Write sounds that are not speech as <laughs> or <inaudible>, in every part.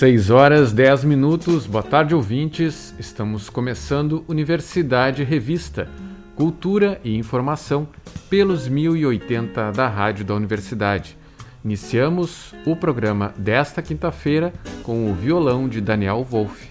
6 horas 10 minutos. Boa tarde, ouvintes. Estamos começando Universidade Revista, Cultura e Informação pelos 1080 da Rádio da Universidade. Iniciamos o programa desta quinta-feira com o violão de Daniel Wolff.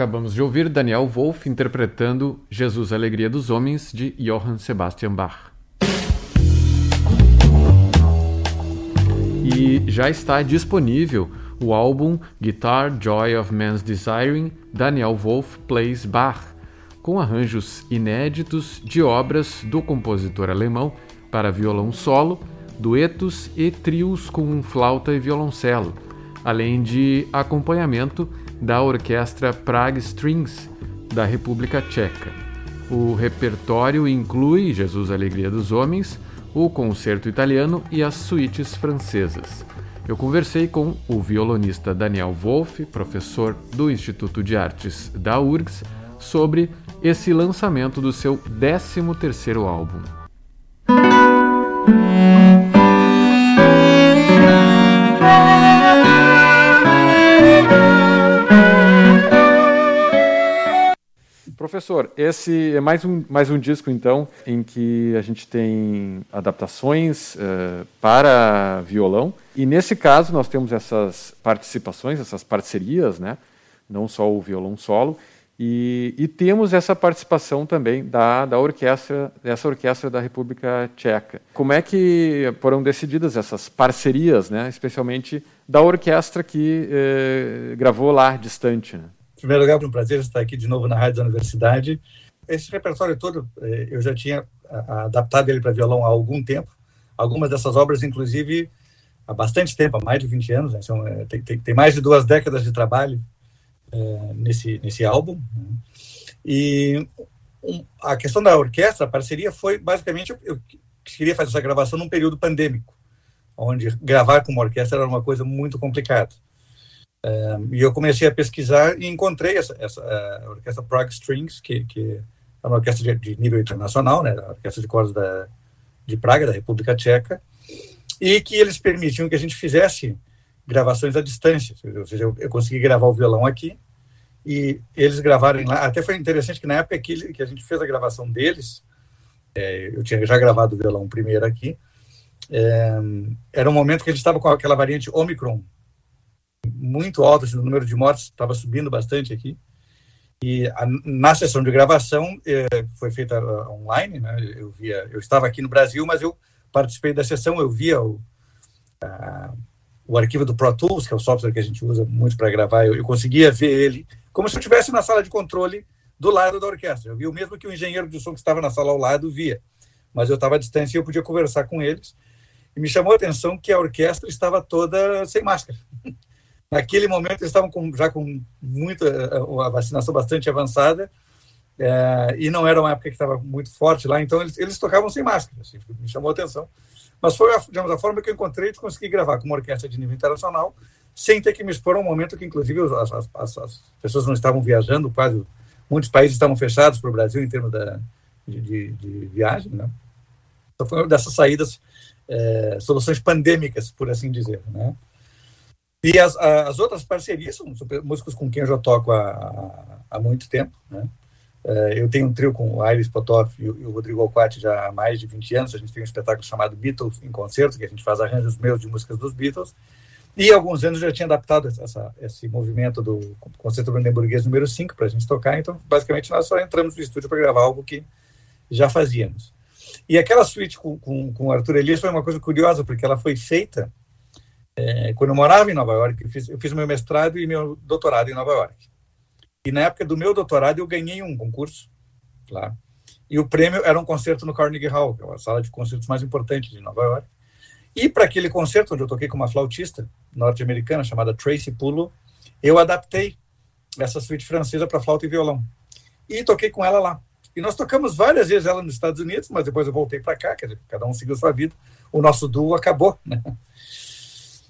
Acabamos de ouvir Daniel Wolff interpretando Jesus Alegria dos Homens de Johann Sebastian Bach. E já está disponível o álbum Guitar Joy of Man's Desiring Daniel Wolff Plays Bach, com arranjos inéditos de obras do compositor alemão para violão solo, duetos e trios com flauta e violoncelo, além de acompanhamento da Orquestra Prague Strings da República Tcheca. O repertório inclui Jesus Alegria dos Homens, o concerto italiano e as suítes francesas. Eu conversei com o violonista Daniel Wolff, professor do Instituto de Artes da URGS, sobre esse lançamento do seu 13º álbum. Professor, esse é mais um, mais um disco, então, em que a gente tem adaptações uh, para violão. E nesse caso, nós temos essas participações, essas parcerias, né? não só o violão solo. E, e, temos essa participação também da, da orquestra, dessa orquestra da República Tcheca. Como é que foram decididas essas parcerias, né? especialmente da orquestra que eh, gravou lá distante? Né? Primeiro lugar, é um prazer estar aqui de novo na Rádio da Universidade. Esse repertório todo, eh, eu já tinha adaptado ele para violão há algum tempo. Algumas dessas obras, inclusive, há bastante tempo, há mais de 20 anos, né? São, eh, tem, tem, tem mais de duas décadas de trabalho é, nesse, nesse álbum. Né? E a questão da orquestra, a parceria, foi basicamente eu queria fazer essa gravação num período pandêmico, onde gravar com uma orquestra era uma coisa muito complicada. E eu comecei a pesquisar e encontrei essa, essa a orquestra Prague Strings, que, que é uma orquestra de, de nível internacional, né, a orquestra de cordas da, de Praga, da República Tcheca, e que eles permitiam que a gente fizesse gravações à distância. Ou seja, eu, eu consegui gravar o violão aqui e eles gravaram lá. Até foi interessante que na época que, que a gente fez a gravação deles, é, eu tinha já gravado o violão primeiro aqui, é, era um momento que a gente estava com aquela variante Omicron muito alta, assim, o número de mortes estava subindo bastante aqui. E a, na sessão de gravação é, foi feita uh, online, né? Eu via, eu estava aqui no Brasil, mas eu participei da sessão, eu via o, a, o arquivo do Pro Tools, que é o software que a gente usa muito para gravar, eu, eu, conseguia ver ele como se eu estivesse na sala de controle do lado da orquestra. Eu vi o mesmo que o engenheiro de som que estava na sala ao lado via, mas eu estava à distância e eu podia conversar com eles. E me chamou a atenção que a orquestra estava toda sem máscara. Naquele momento eles estavam com, já com muita a vacinação bastante avançada é, e não era uma época que estava muito forte lá, então eles, eles tocavam sem máscara. Assim, me chamou a atenção. Mas foi, digamos, a forma que eu encontrei de conseguir gravar com uma orquestra de nível internacional, sem ter que me expor a um momento que, inclusive, as, as, as pessoas não estavam viajando, quase muitos países estavam fechados para o Brasil em termos da, de, de, de viagem. Né? Então, foi uma dessas saídas, é, soluções pandêmicas, por assim dizer. Né? E as, as outras parcerias são, músicos com quem eu já toco há, há muito tempo. Né? Eh, eu tenho um trio com o Aires Potoff e o Rodrigo Alquati já há mais de 20 anos. A gente tem um espetáculo chamado Beatles em Concerto, que a gente faz arranjos meus de músicas dos Beatles. E há alguns anos eu já tinha adaptado essa, esse movimento do Concerto Brandenburguês número 5 para a gente tocar. Então, basicamente, nós só entramos no estúdio para gravar algo que já fazíamos. E aquela suíte com, com, com o Arthur Elias foi uma coisa curiosa, porque ela foi feita é, quando eu morava em Nova York. Eu fiz, eu fiz meu mestrado e meu doutorado em Nova York. E na época do meu doutorado eu ganhei um concurso lá. E o prêmio era um concerto no Carnegie Hall, que é a sala de concertos mais importante de Nova York. E para aquele concerto, onde eu toquei com uma flautista norte-americana chamada Tracy Pulo, eu adaptei essa suíte francesa para flauta e violão. E toquei com ela lá. E nós tocamos várias vezes ela nos Estados Unidos, mas depois eu voltei para cá, quer dizer, cada um seguiu sua vida. O nosso duo acabou, né?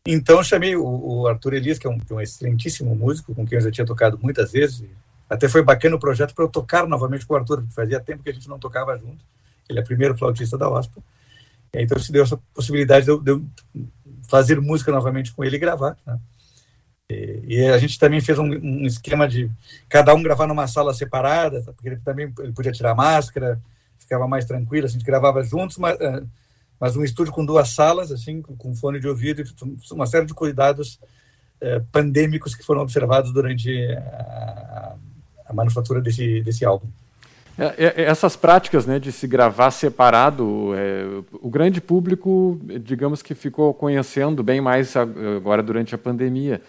Então chamei o, o Arthur Elias, que é, um, é um, excelentíssimo músico, com quem eu já tinha tocado muitas vezes. Até foi bacana o projeto para eu tocar novamente com o Arthur, porque fazia tempo que a gente não tocava junto. Ele é o primeiro flautista da OSPA. Então se deu essa possibilidade de eu, de eu, fazer música novamente com ele e gravar. Né? E, a gente também fez um, um, esquema de cada um gravar numa sala separada, porque ele também ele podia tirar máscara, ficava mais tranquilo, a gente gravava juntos, mas uh, mas um estúdio com duas salas, assim, com fone de ouvido, uma série de cuidados eh, pandêmicos que foram observados durante a, a manufatura desse, desse álbum. É, é, essas práticas né, de se gravar separado, é, o grande público, digamos que ficou conhecendo bem mais agora durante a pandemia.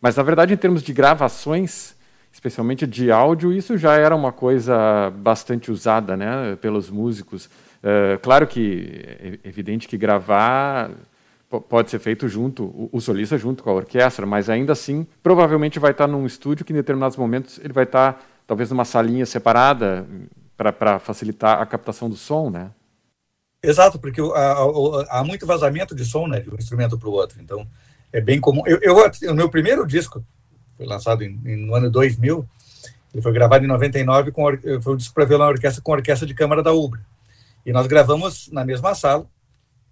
Mas, na verdade, em termos de gravações, especialmente de áudio, isso já era uma coisa bastante usada né, pelos músicos. Uh, claro que é evidente que gravar pode ser feito junto, o, solista junto com a orquestra, mas ainda assim, provavelmente vai estar num estúdio que em determinados momentos ele vai estar talvez numa salinha separada para facilitar a captação do som, né? Exato, porque há, muito vazamento de som, né, de um instrumento para o outro. Então, é bem comum. Eu, eu, o meu primeiro disco foi lançado em, em, no ano 2000. Ele foi gravado em 99 com foi um disco para violão orquestra com orquestra de câmara da Ubra. E nós gravamos na mesma sala,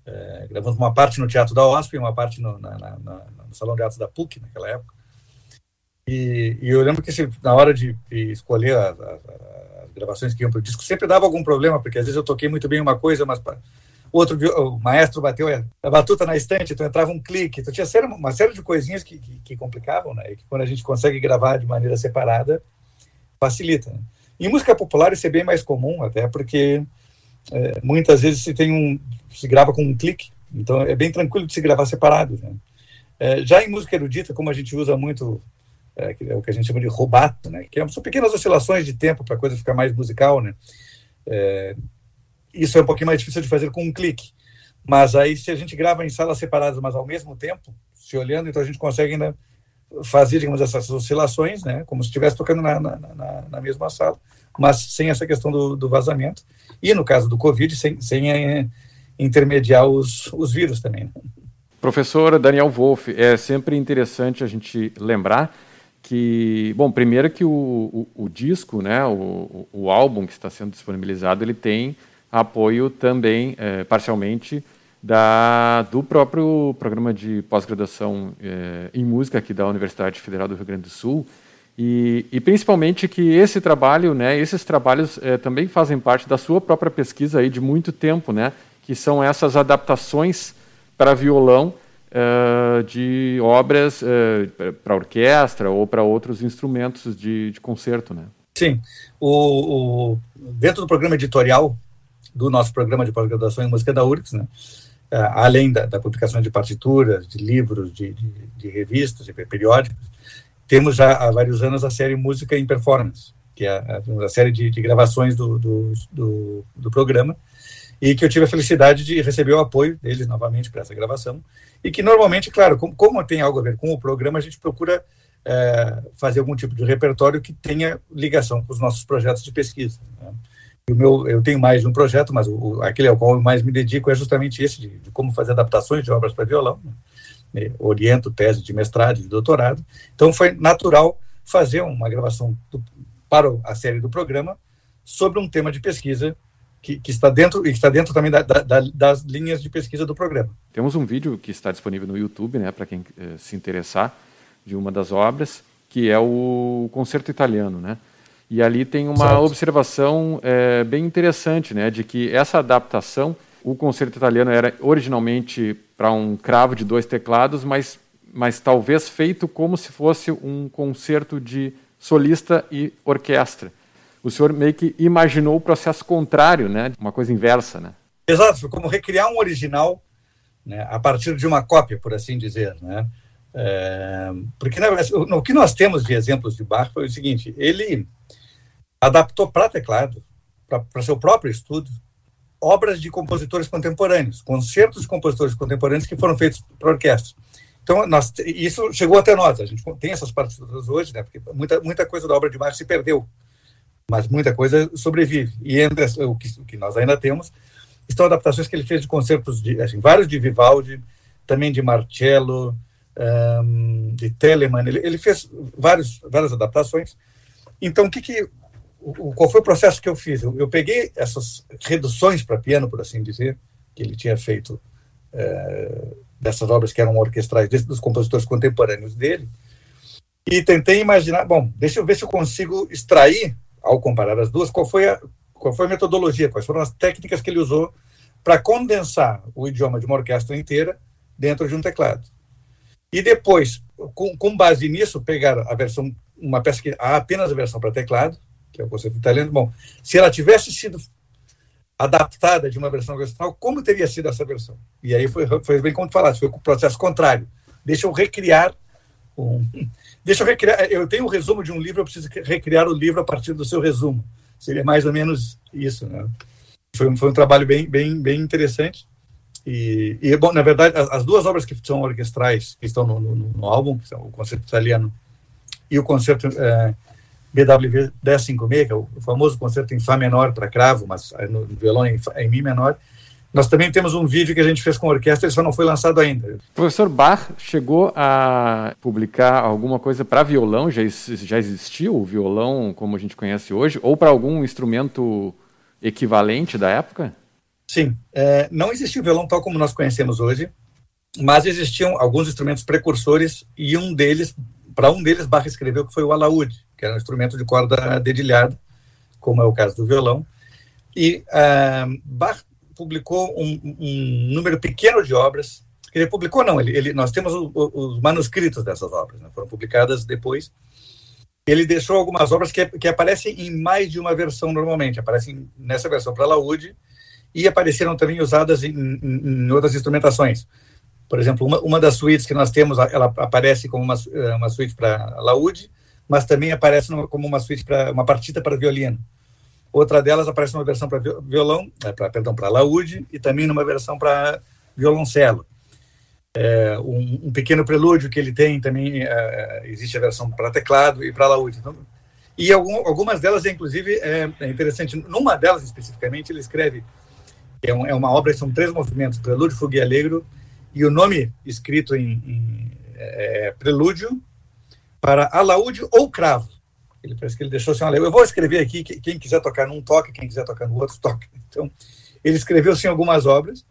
é, gravamos uma parte no Teatro da OSP e uma parte no, na, na, na, no Salão de Atos da PUC, naquela época. E, e eu lembro que se, na hora de, de escolher as, gravações que iam para o disco, sempre dava algum problema, porque às vezes eu toquei muito bem uma coisa, mas o outro o maestro bateu a batuta na estante, então entrava um clique, então tinha uma série de coisinhas que, que, que complicavam, né? E que quando a gente consegue gravar de maneira separada, facilita. Né? Em música popular isso é bem mais comum, até porque é, muitas vezes se tem um se grava com um clique, então é bem tranquilo de se gravar separado. Né? É, já em música erudita, como a gente usa muito é, é o que a gente chama de rubato, né? que são pequenas oscilações de tempo para a coisa ficar mais musical, né? É, isso é um pouquinho mais difícil de fazer com um clique. Mas aí, se a gente grava em salas separadas, mas ao mesmo tempo, se olhando, então a gente consegue ainda fazer, digamos, essas oscilações, né? Como se estivesse tocando na, na, na, na mesma sala, mas sem essa questão do, do, vazamento. E no caso do Covid, sem, sem é, intermediar os, os vírus também. Né? Professor Daniel Wolff, é sempre interessante a gente lembrar que, bom, primeiro que o, o, o disco, né, o, o, álbum que está sendo disponibilizado, ele tem apoio também, é, parcialmente, da, do próprio programa de pós-graduação é, em música aqui da Universidade Federal do Rio Grande do Sul, e, e principalmente que esse trabalho, né, esses trabalhos é, também fazem parte da sua própria pesquisa aí de muito tempo, né, que são essas adaptações para violão uh, de obras uh, para orquestra ou para outros instrumentos de, de concerto, né? Sim. O, o, dentro do programa editorial do nosso programa de pós-graduação em música da URGS, né, além da, da, publicação de partituras, de livros, de, de, de revistas, de periódicos, temos já há vários anos a série Música em Performance, que é a, a série de, de gravações do, do, do, do programa, e que eu tive a felicidade de receber o apoio deles novamente para essa gravação, e que normalmente, claro, como, como, tem algo a ver com o programa, a gente procura é, fazer algum tipo de repertório que tenha ligação com os nossos projetos de pesquisa. Né? o meu, eu tenho mais de um projeto, mas o, aquele ao qual eu mais me dedico é justamente esse, de, de como fazer adaptações de obras para violão, né? Oriento tese de mestrado, de doutorado, então foi natural fazer uma gravação do, para a série do programa sobre um tema de pesquisa que, que, está dentro e está dentro também da, da, das linhas de pesquisa do programa. Temos um vídeo que está disponível no YouTube, né, para quem eh, se interessar, de uma das obras, que é o Concerto Italiano, né? E ali tem uma observação é, bem interessante, né, de que essa adaptação, o Concerto Italiano era originalmente para um cravo de dois teclados, mas, mas talvez feito como se fosse um concerto de solista e orquestra o senhor meio que imaginou o processo contrário, né? Uma coisa inversa, né? Exato, como recriar um original né, a partir de uma cópia, por assim dizer, né? É, porque o que nós temos de exemplos de Bach foi o seguinte: ele adaptou para teclado, para seu próprio estudo, obras de compositores contemporâneos, concertos de compositores contemporâneos que foram feitos para orquestra. Então, nós, isso chegou até nós. A gente tem essas partituras hoje, né? Porque muita, muita coisa da obra de Bach se perdeu mas muita coisa sobrevive. E entre o que, o que nós ainda temos estão adaptações que ele fez de concertos, de, assim, vários de Vivaldi, também de Marcello, um, de Telemann. Ele, ele, fez vários, várias adaptações. Então, o que, que o, qual foi o processo que eu fiz? Eu, eu peguei essas reduções para piano, por assim dizer, que ele tinha feito é, dessas obras que eram orquestrais dos compositores contemporâneos dele, e tentei imaginar, bom, deixa eu ver se eu consigo extrair ao comparar as duas, qual foi a, qual foi a metodologia, quais foram as técnicas que ele usou para condensar o idioma de uma orquestra inteira dentro de um teclado. E depois, com, com base nisso, pegar a versão, uma peça que há apenas a versão para teclado, que é o conceito italiano. Bom, se ela tivesse sido adaptada de uma versão orquestral, como teria sido essa versão? E aí foi, foi bem como tu foi o processo contrário. Deixa eu recriar um, <laughs> Deixa eu recriar. Eu tenho um resumo de um livro, eu preciso recriar o livro a partir do seu resumo. Seria mais ou menos isso, né? Foi, foi um trabalho bem, bem, bem interessante. E, e, bom, na verdade, as, as, duas obras que são orquestrais, que estão no, no, no álbum, que são o concerto italiano e o concerto é, BWV 1056, que é o famoso concerto em Fá menor para cravo, mas no violão em, em Mi menor, nós também temos um vídeo que a gente fez com a orquestra, ele só não foi lançado ainda. O professor Bach chegou a publicar alguma coisa para violão? Já, já existiu o violão como a gente conhece hoje? Ou para algum instrumento equivalente da época? Sim. É, não existiu o violão tal como nós conhecemos hoje, mas existiam alguns instrumentos precursores e um deles, para um deles, Bach escreveu que foi o alaúde, que era um instrumento de corda dedilhada, como é o caso do violão. E uh, Bach publicou um, um, número pequeno de obras. Ele publicou, não, ele, ele nós temos o, o, os manuscritos dessas obras, né, foram publicadas depois. ele deixou algumas obras que, que aparecem em mais de uma versão normalmente. Aparecem nessa versão para laúde e apareceram também usadas em, em, em outras instrumentações. Por exemplo, uma, uma, das suítes que nós temos, ela aparece como uma, uma suíte para laúde, mas também aparece como uma suíte para uma partita para violino. Outra delas aparece numa versão para violão, é, pra, perdão, para laúde e também numa versão para violoncelo. É, um, um, pequeno prelúdio que ele tem também é, existe a versão para teclado e para laúde. Então, e algum, algumas delas, inclusive, é, é, interessante. Numa delas especificamente, ele escreve é, um, é, uma obra são três movimentos: prelúdio, fuga e alegro, e o nome escrito em, em é, prelúdio para alaúde ou cravo. Ele parece que ele deixou assim, olha, eu vou escrever aqui, quem quiser tocar num toque, quem quiser tocar no outro <laughs> toque. Então, ele escreveu sim algumas obras,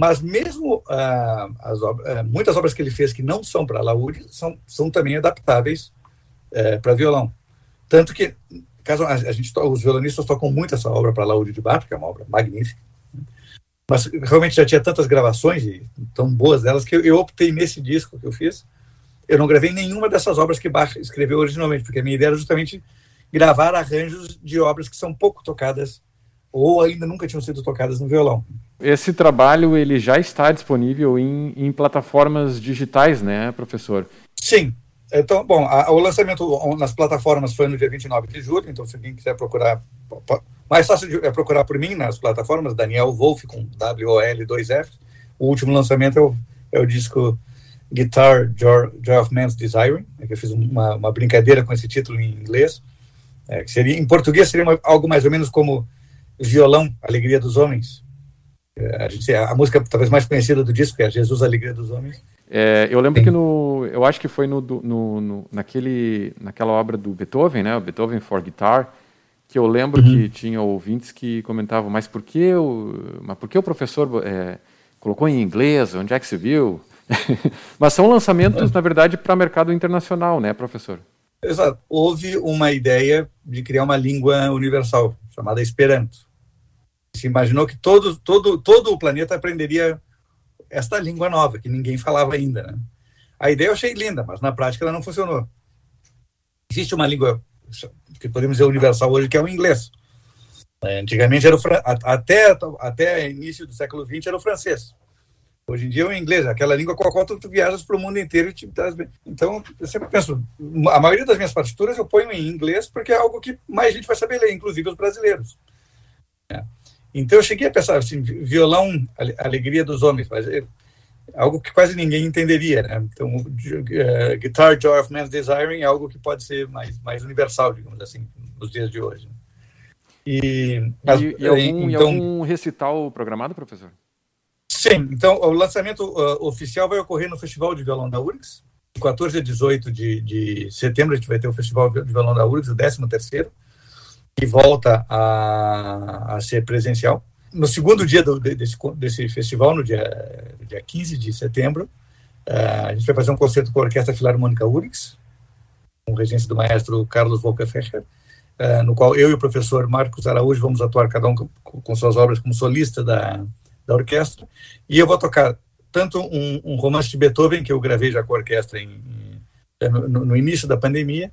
mas mesmo ah, as obras, ah, muitas obras que ele fez que não são para laúde são, são também adaptáveis eh, para violão. Tanto que, caso a, a gente, os violonistas tocam muito essa obra para laúde de Bach, que é uma obra magnífica, mas realmente já tinha tantas gravações e tão boas delas que eu, eu optei nesse disco que eu fiz eu não gravei nenhuma dessas obras que Bach escreveu originalmente, porque a minha ideia era justamente gravar arranjos de obras que são pouco tocadas ou ainda nunca tinham sido tocadas no violão. Esse trabalho ele já está disponível em, em plataformas digitais, né, professor? Sim. Então, bom, a, o lançamento nas plataformas foi no dia 29 de julho, então se alguém quiser procurar, mais fácil é procurar por mim nas plataformas, Daniel Wolf com W-O-L-2-F. O último lançamento é o, é o disco Guitar Joy, of Man's Desiring, né, que eu fiz uma, uma, brincadeira com esse título em inglês, é, que seria, em português seria uma, algo mais ou menos como Violão, Alegria dos Homens. É, a, gente, a, música talvez mais conhecida do disco é Jesus, Alegria dos Homens. É, eu lembro Sim. que no, eu acho que foi no, no, no, naquele, naquela obra do Beethoven, né, Beethoven for Guitar, que eu lembro uhum. que tinha ouvintes que comentavam, mas por que o, mas por que o professor é, colocou em inglês? Onde é que se viu? <laughs> Mas são lançamentos, na verdade, para mercado internacional, né, professor? Exato. Houve uma ideia de criar uma língua universal, chamada Esperanto. Se imaginou que todo, todo, todo o planeta aprenderia esta língua nova, que ninguém falava ainda. Né? A ideia eu achei linda, mas na prática ela não funcionou. Existe uma língua que podemos dizer universal hoje, que é o inglês. Antigamente era o, até, até início do século XX era o francês. Hoje em dia é o inglês, aquela língua com a qual tu, tu viajas para o mundo inteiro e te traz bem. Então, eu sempre penso, a maioria das minhas partituras eu ponho em inglês porque é algo que mais gente vai saber ler, inclusive os brasileiros. É. Então, eu cheguei a pensar assim, violão, alegria dos homens, mas é algo que quase ninguém entenderia, né? Então, uh, Guitar Joy of Man's Desiring é algo que pode ser mais, mais universal, digamos assim, nos dias de hoje. E, mas, e, e algum, então, e algum recital programado, professor? Sim, então o lançamento uh, oficial vai ocorrer no Festival de Violão da URGS. De 14 a 18 de, de setembro a gente vai ter o Festival de Violão da URGS, o 13º, que volta a, a ser presencial. No segundo dia do, desse, desse festival, no dia, dia 15 de setembro, uh, a gente vai fazer um concerto com a Orquestra Filarmônica URGS, com regência do maestro Carlos Volkerfecher, uh, no qual eu e o professor Marcos Araújo vamos atuar cada um com, com suas obras como solista da, da orquestra, e eu vou tocar tanto um, um romance de Beethoven, que eu gravei já com a orquestra em, no, no, início da pandemia,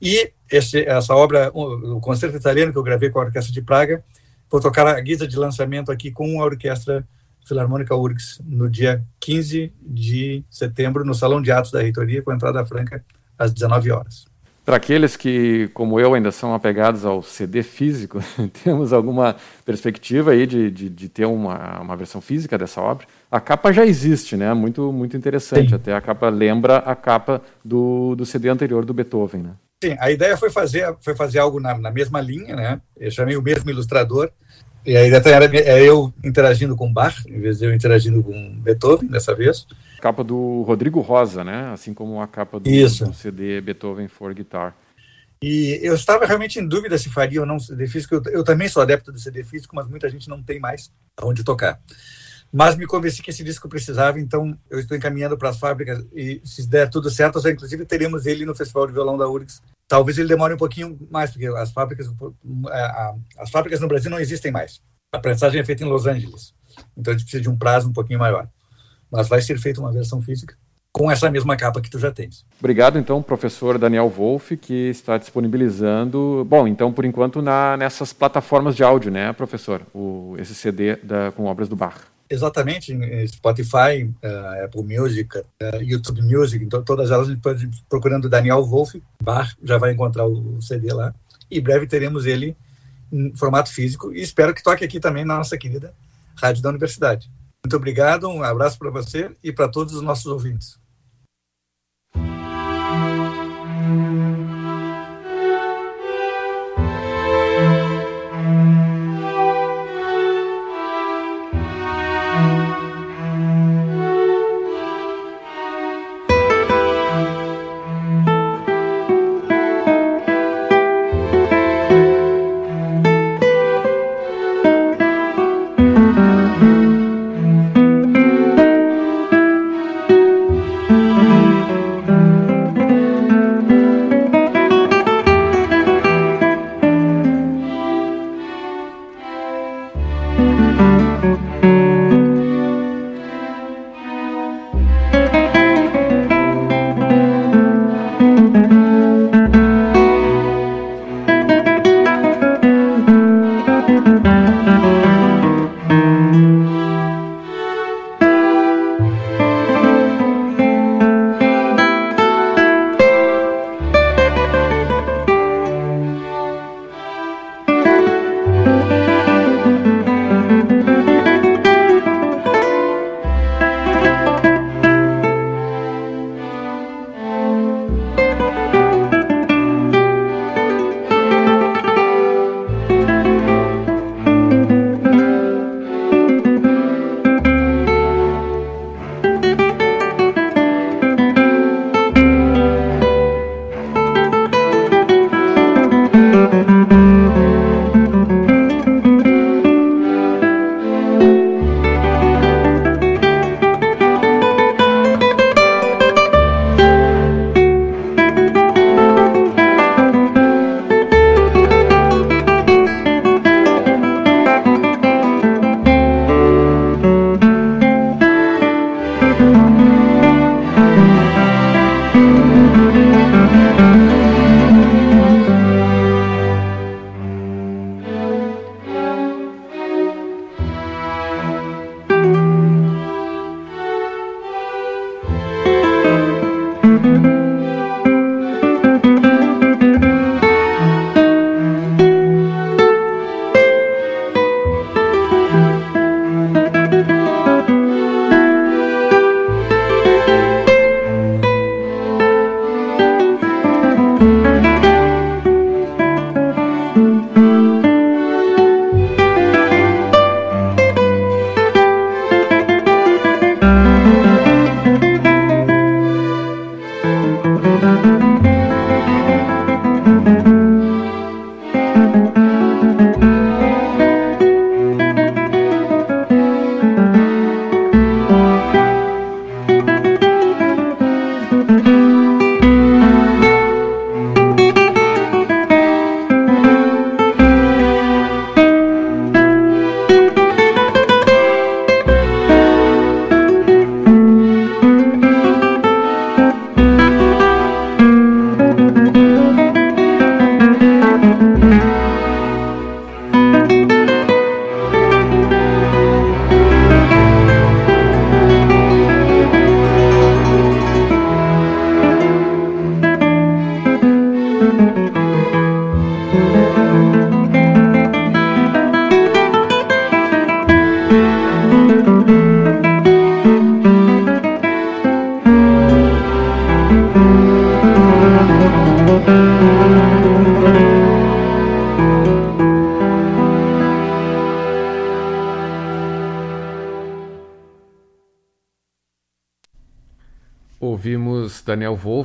e esse, essa obra, o, o concerto italiano que eu gravei com a Orquestra de Praga, vou tocar a guisa de lançamento aqui com a Orquestra Filarmônica URGS no dia 15 de setembro, no Salão de Atos da Reitoria, com entrada franca às 19 horas. Para aqueles que, como eu, ainda são apegados ao CD físico, <laughs> temos alguma perspectiva aí de, de, de, ter uma, uma versão física dessa obra? A capa já existe, né? Muito, muito interessante. Sim. Até a capa lembra a capa do, do CD anterior do Beethoven, né? Sim, a ideia foi fazer, foi fazer algo na, na mesma linha, né? Eu chamei o mesmo ilustrador, e a ideia era, era eu interagindo com Bach, em vez de eu interagindo com Beethoven, dessa vez capa do Rodrigo Rosa, né? Assim como a capa do, do CD Beethoven for Guitar. E eu estava realmente em dúvida se faria ou não CD físico. Eu, eu, também sou adepto do CD físico, mas muita gente não tem mais onde tocar. Mas me convenci que esse disco precisava, então eu estou encaminhando para as fábricas e se der tudo certo, já inclusive teremos ele no Festival de Violão da URGS. Talvez ele demore um pouquinho mais, porque as fábricas, as fábricas no Brasil não existem mais. A prensagem é feita em Los Angeles, então a gente precisa de um prazo um pouquinho maior mas vai ser feita uma versão física. com essa mesma capa que tu já tens. Obrigado, então, professor Daniel Wolff, que está disponibilizando, bom, então, por enquanto, na, nessas plataformas de áudio, né, professor, o, esse CD da, com obras do Bach. Exatamente, Spotify, uh, Apple Music, uh, YouTube Music, então todas elas a gente pode procurando Daniel Wolff, Bach, já vai encontrar o CD lá. E breve teremos ele em formato físico e espero que toque aqui também na nossa querida Rádio da Universidade. Muito obrigado, um abraço para você e para todos os nossos ouvintes.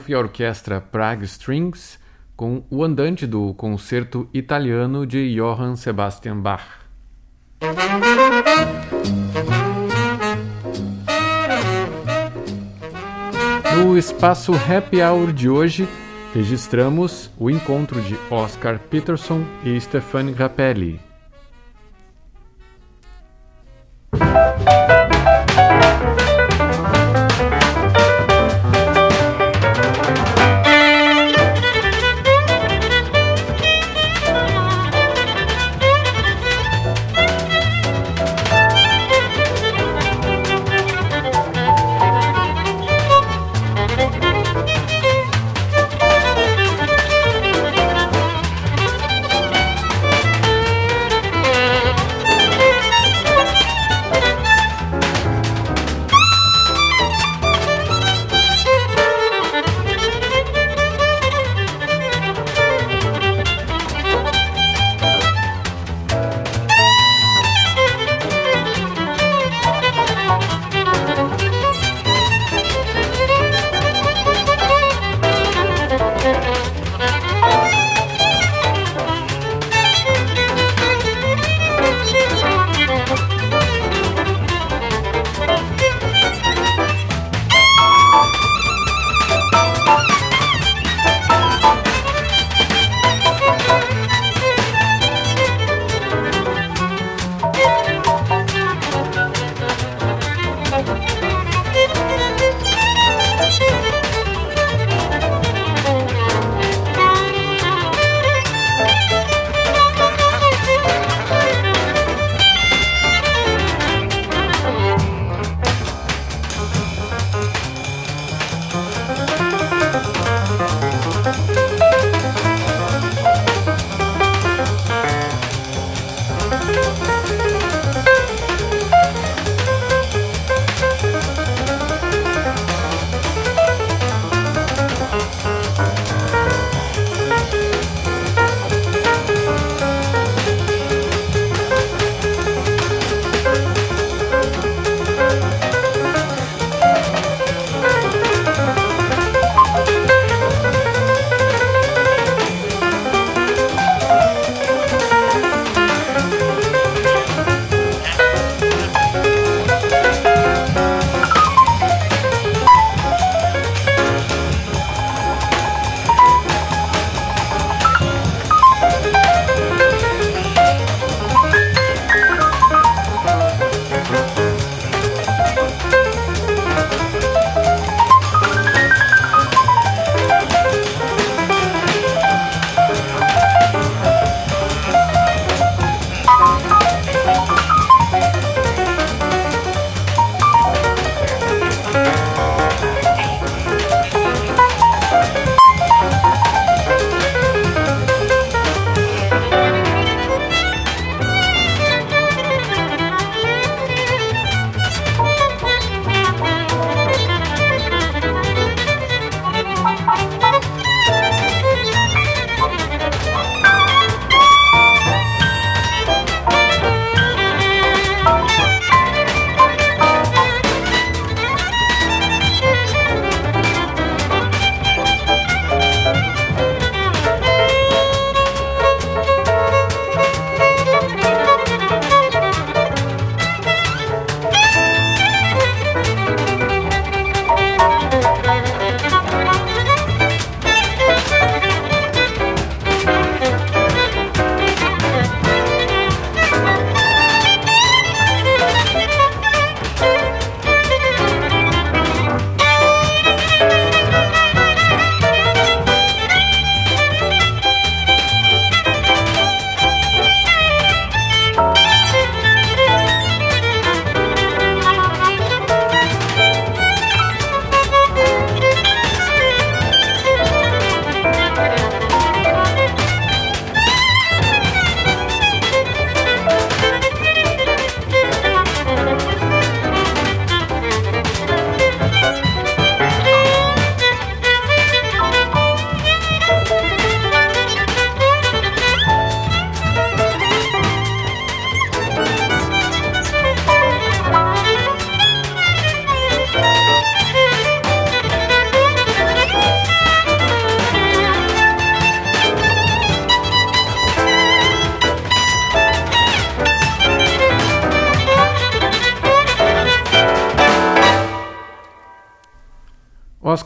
E a orquestra Prague Strings com o andante do concerto italiano de Johann Sebastian Bach. No espaço Happy Hour de hoje, registramos o encontro de Oscar Peterson e Stefani Rappelli.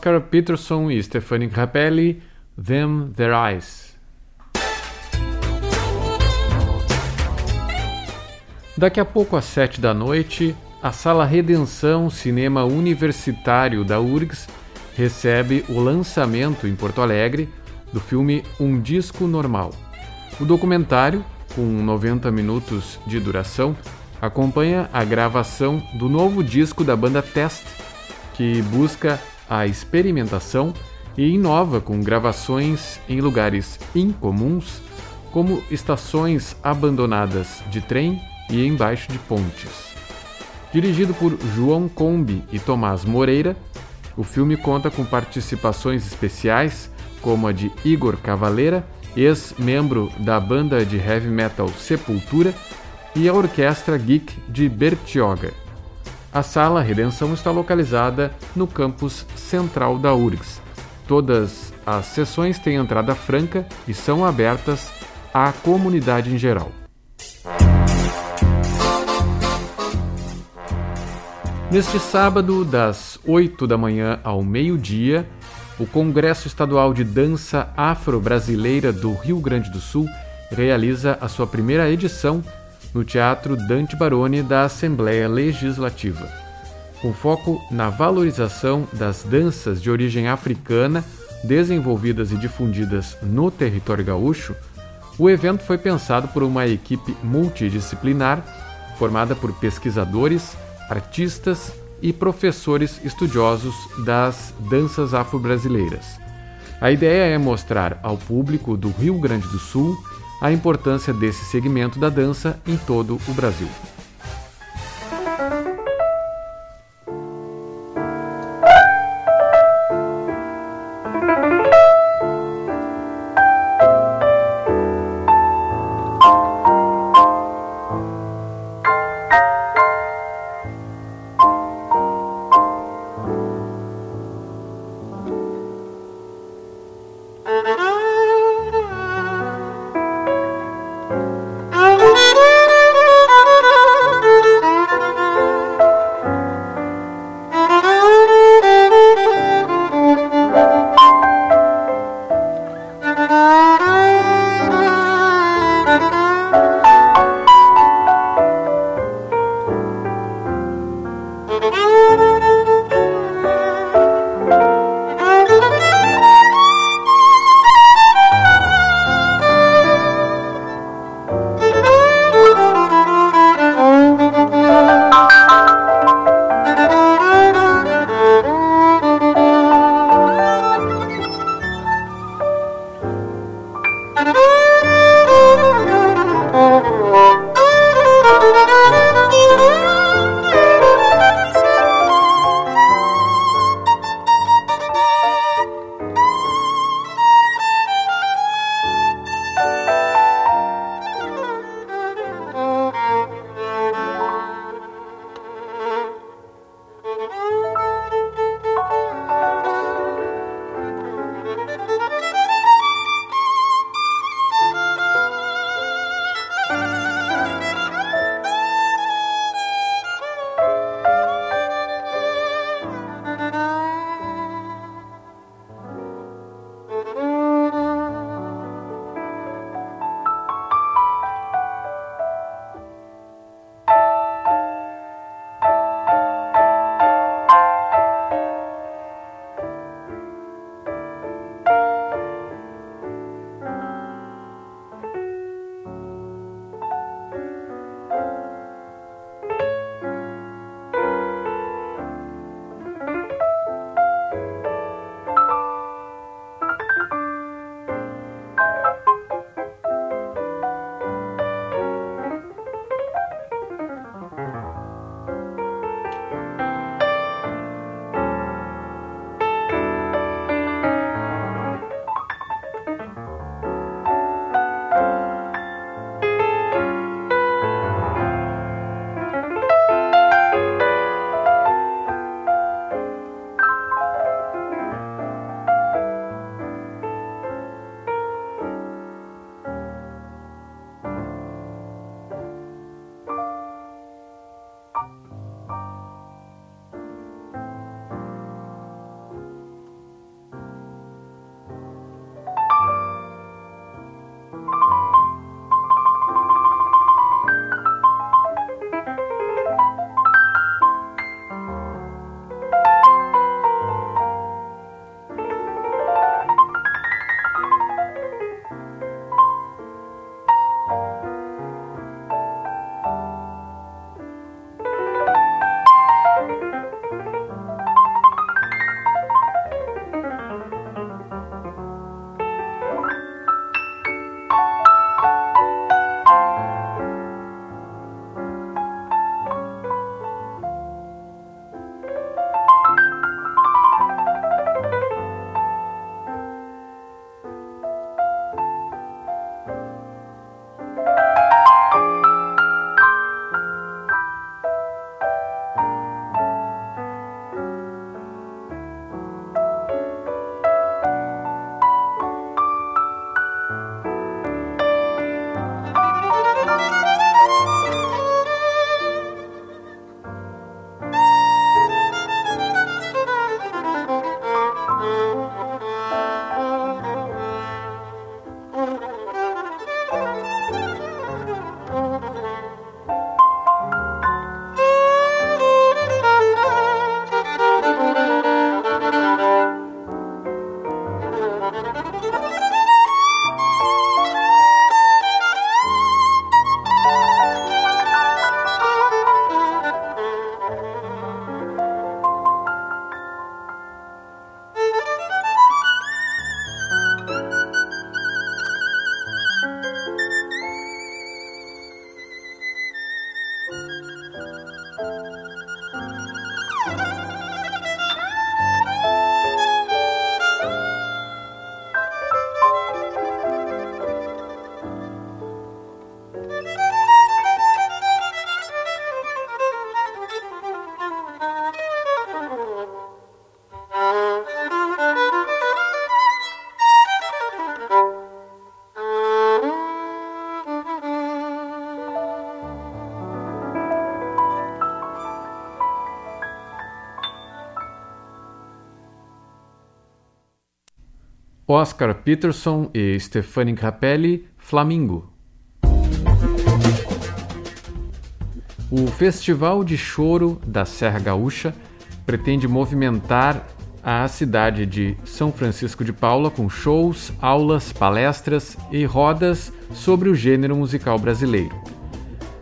Oscar Peterson e Stephanie Grappelli, Them Their Eyes. Daqui a pouco, às sete da noite, a Sala Redenção Cinema Universitário da URGS recebe o lançamento em Porto Alegre do filme Um Disco Normal. O documentário, com 90 minutos de duração, acompanha a gravação do novo disco da banda Test, que busca a experimentação e inova com gravações em lugares incomuns, como estações abandonadas de trem e embaixo de pontes. Dirigido por João Combi e Tomás Moreira, o filme conta com participações especiais como a de Igor Cavaleira, ex-membro da banda de heavy metal Sepultura, e a Orquestra Geek de Bertioga. A Sala Redenção está localizada no campus central da URGS. Todas as sessões têm entrada franca e são abertas à comunidade em geral. Neste sábado, das 8 da manhã ao meio-dia, o Congresso Estadual de Dança Afro-Brasileira do Rio Grande do Sul realiza a sua primeira edição no Teatro Dante Baroni da Assembleia Legislativa. Com foco na valorização das danças de origem africana desenvolvidas e difundidas no território gaúcho, o evento foi pensado por uma equipe multidisciplinar formada por pesquisadores, artistas e professores estudiosos das danças afro-brasileiras. A ideia é mostrar ao público do Rio Grande do Sul a importância desse segmento da dança em todo o Brasil. Oscar Peterson e Stefani Capelli, Flamingo. O Festival de Choro da Serra Gaúcha pretende movimentar a cidade de São Francisco de Paula com shows, aulas, palestras e rodas sobre o gênero musical brasileiro.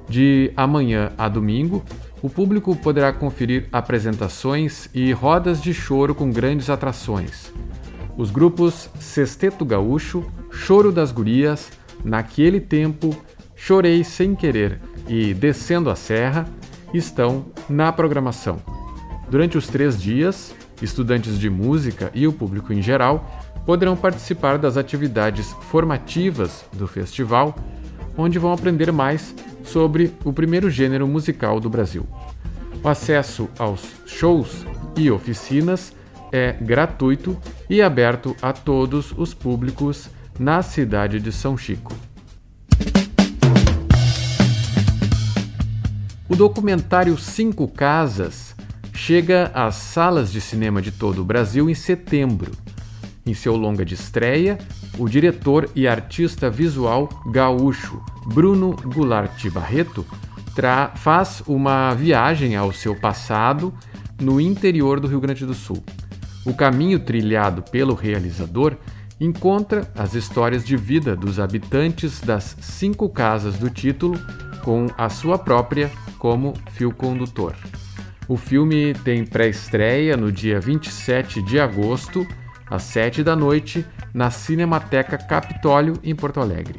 De amanhã a domingo, o público poderá conferir apresentações e rodas de choro com grandes atrações. Os grupos Sexteto Gaúcho, Choro das Gurias, Naquele Tempo, Chorei Sem Querer e Descendo a Serra estão na programação. Durante os três dias, estudantes de música e o público em geral poderão participar das atividades formativas do festival, onde vão aprender mais sobre o primeiro gênero musical do Brasil. O acesso aos shows e oficinas é gratuito e aberto a todos os públicos na cidade de São Chico. O documentário Cinco Casas chega às salas de cinema de todo o Brasil em setembro. Em seu longa de estreia, o diretor e artista visual gaúcho Bruno Goulart Barreto faz uma viagem ao seu passado no interior do Rio Grande do Sul. O caminho trilhado pelo realizador encontra as histórias de vida dos habitantes das cinco casas do título, com a sua própria como fio condutor. O filme tem pré-estreia no dia 27 de agosto, às 7 da noite, na Cinemateca Capitólio, em Porto Alegre.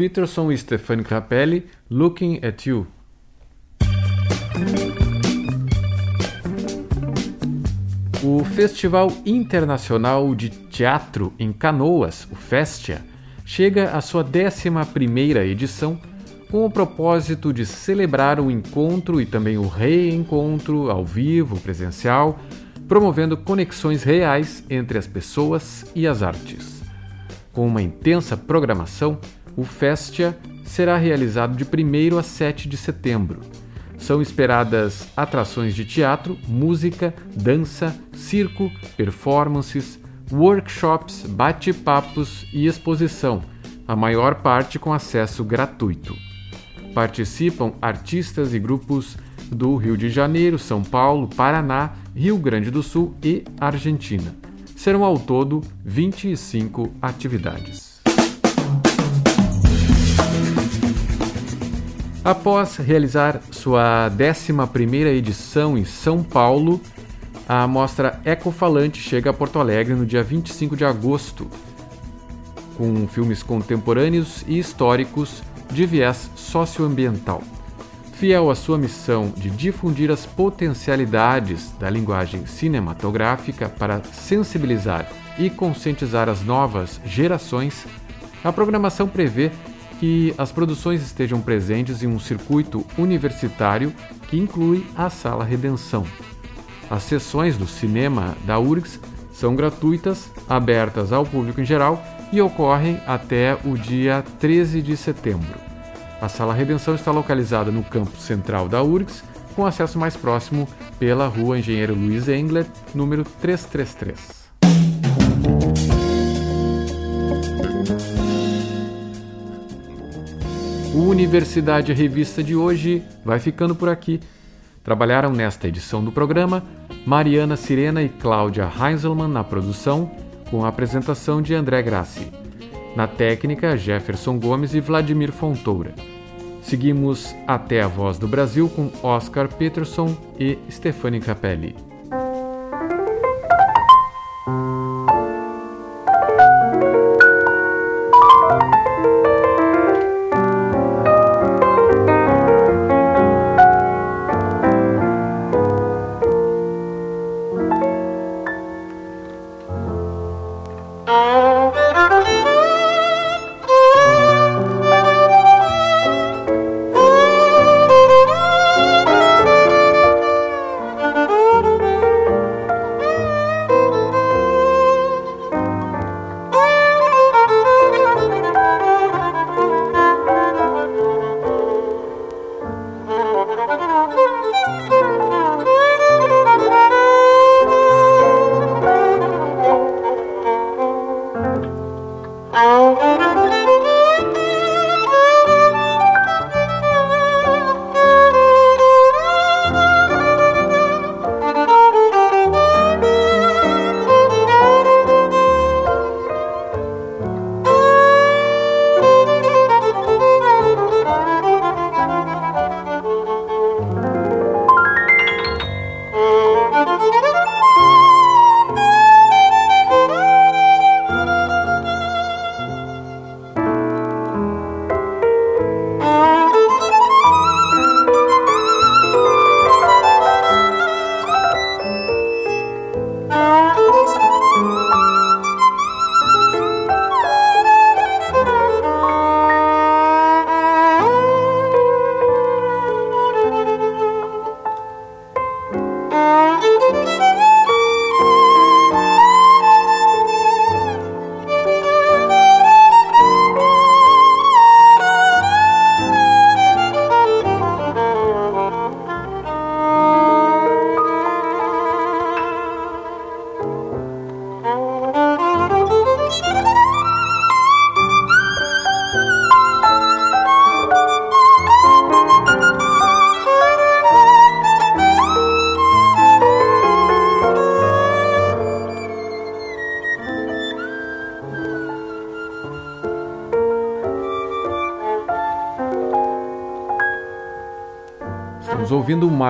Peterson e Stefani Capelli, Looking at You. O Festival Internacional de Teatro em Canoas, o Festia, chega à sua 11ª edição com o propósito de celebrar o encontro e também o reencontro ao vivo, presencial, promovendo conexões reais entre as pessoas e as artes. Com uma intensa programação, o Festia será realizado de 1 a 7 de setembro são esperadas atrações de teatro, música, dança, circo, performances, workshops, bate-papos e exposição, a maior parte com acesso gratuito. Participam artistas e grupos do Rio de Janeiro, São Paulo, Paraná, Rio Grande do Sul e Argentina. Serão ao todo 25 atividades. Após realizar sua 11ª edição em São Paulo, a mostra Ecofalante chega a Porto Alegre no dia 25 de agosto, com filmes contemporâneos e históricos de viés socioambiental. Fiel à sua missão de difundir as potencialidades da linguagem cinematográfica para sensibilizar e conscientizar as novas gerações, a programação prevê que as produções estejam presentes em um circuito universitário que inclui a Sala Redenção. As sessões do cinema da URGS são gratuitas, abertas ao público em geral e ocorrem até o dia 13 de setembro. A Sala Redenção está localizada no campus central da URGS, com acesso mais próximo pela Rua Engenheiro Luiz Engler, número 333. Universidade Revista de hoje vai ficando por aqui. Trabalharam nesta edição do programa Mariana Sirena e Cláudia Heinzelmann na produção, com a apresentação de André Grassi. Na técnica, Jefferson Gomes e Vladimir Fontoura. Seguimos até a Voz do Brasil com Oscar Peterson e Stefani Capelli.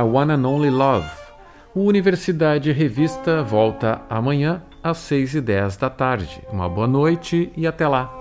My One and Only Love. O Universidade Revista volta amanhã às 6 e 10 da tarde. Uma boa noite e até lá!